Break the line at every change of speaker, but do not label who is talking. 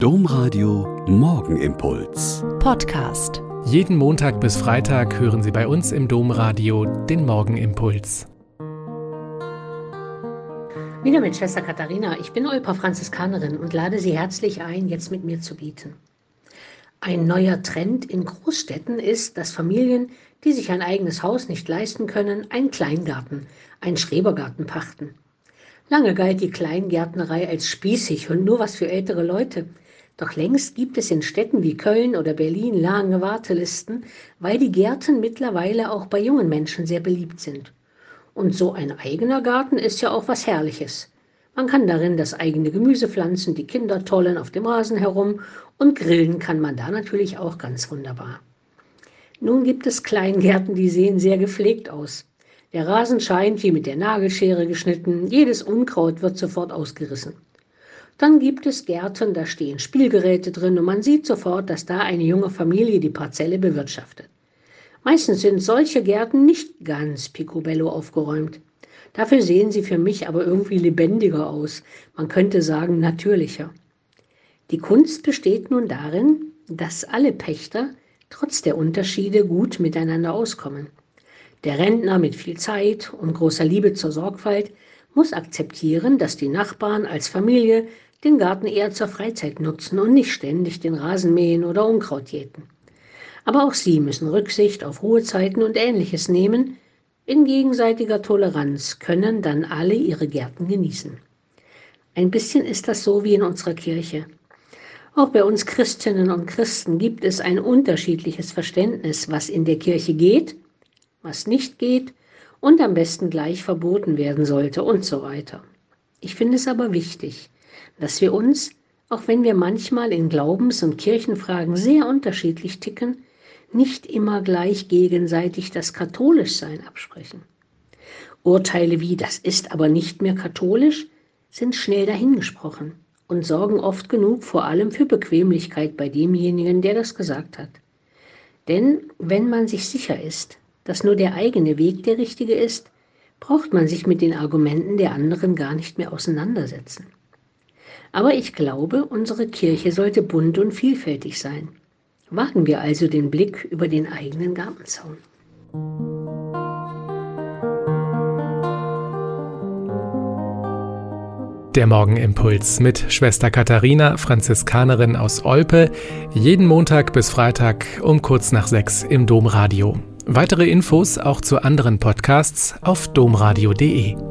Domradio Morgenimpuls.
Podcast.
Jeden Montag bis Freitag hören Sie bei uns im Domradio den Morgenimpuls.
Wieder mit Schwester Katharina. Ich bin Olpa Franziskanerin und lade Sie herzlich ein, jetzt mit mir zu bieten. Ein neuer Trend in Großstädten ist, dass Familien, die sich ein eigenes Haus nicht leisten können, einen Kleingarten, einen Schrebergarten pachten. Lange galt die Kleingärtnerei als spießig und nur was für ältere Leute. Doch längst gibt es in Städten wie Köln oder Berlin lange Wartelisten, weil die Gärten mittlerweile auch bei jungen Menschen sehr beliebt sind. Und so ein eigener Garten ist ja auch was Herrliches. Man kann darin das eigene Gemüse pflanzen, die Kinder tollen auf dem Rasen herum und grillen kann man da natürlich auch ganz wunderbar. Nun gibt es Kleingärten, die sehen sehr gepflegt aus. Der Rasen scheint wie mit der Nagelschere geschnitten, jedes Unkraut wird sofort ausgerissen. Dann gibt es Gärten, da stehen Spielgeräte drin und man sieht sofort, dass da eine junge Familie die Parzelle bewirtschaftet. Meistens sind solche Gärten nicht ganz picobello aufgeräumt. Dafür sehen sie für mich aber irgendwie lebendiger aus. Man könnte sagen natürlicher. Die Kunst besteht nun darin, dass alle Pächter trotz der Unterschiede gut miteinander auskommen. Der Rentner mit viel Zeit und großer Liebe zur Sorgfalt muss akzeptieren, dass die Nachbarn als Familie den Garten eher zur Freizeit nutzen und nicht ständig den Rasen mähen oder Unkraut jäten. Aber auch sie müssen Rücksicht auf Ruhezeiten und ähnliches nehmen. In gegenseitiger Toleranz können dann alle ihre Gärten genießen. Ein bisschen ist das so wie in unserer Kirche. Auch bei uns Christinnen und Christen gibt es ein unterschiedliches Verständnis, was in der Kirche geht, was nicht geht und am besten gleich verboten werden sollte und so weiter. Ich finde es aber wichtig, dass wir uns, auch wenn wir manchmal in Glaubens- und Kirchenfragen sehr unterschiedlich ticken, nicht immer gleich gegenseitig das Katholischsein absprechen. Urteile wie das ist aber nicht mehr katholisch sind schnell dahingesprochen und sorgen oft genug vor allem für Bequemlichkeit bei demjenigen, der das gesagt hat. Denn wenn man sich sicher ist, dass nur der eigene Weg der richtige ist, braucht man sich mit den Argumenten der anderen gar nicht mehr auseinandersetzen. Aber ich glaube, unsere Kirche sollte bunt und vielfältig sein. Wagen wir also den Blick über den eigenen Gartenzaun.
Der Morgenimpuls mit Schwester Katharina, Franziskanerin aus Olpe, jeden Montag bis Freitag um kurz nach sechs im Domradio. Weitere Infos auch zu anderen Podcasts auf domradio.de.